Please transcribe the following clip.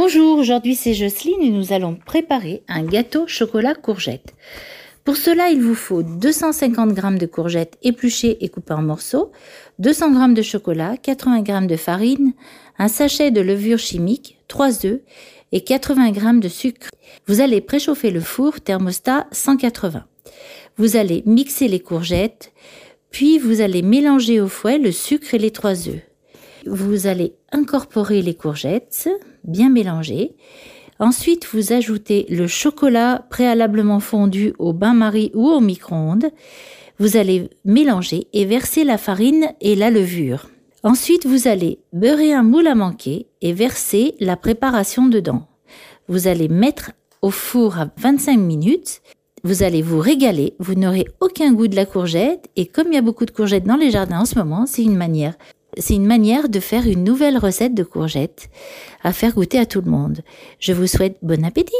Bonjour, aujourd'hui c'est Jocelyne et nous allons préparer un gâteau chocolat courgette. Pour cela, il vous faut 250 g de courgettes épluchées et coupées en morceaux, 200 g de chocolat, 80 g de farine, un sachet de levure chimique, 3 œufs et 80 g de sucre. Vous allez préchauffer le four thermostat 180. Vous allez mixer les courgettes, puis vous allez mélanger au fouet le sucre et les 3 œufs. Vous allez incorporer les courgettes, bien mélanger. Ensuite, vous ajoutez le chocolat préalablement fondu au bain-marie ou au micro-ondes. Vous allez mélanger et verser la farine et la levure. Ensuite, vous allez beurrer un moule à manquer et verser la préparation dedans. Vous allez mettre au four à 25 minutes. Vous allez vous régaler, vous n'aurez aucun goût de la courgette et comme il y a beaucoup de courgettes dans les jardins en ce moment, c'est une manière c'est une manière de faire une nouvelle recette de courgettes à faire goûter à tout le monde. Je vous souhaite bon appétit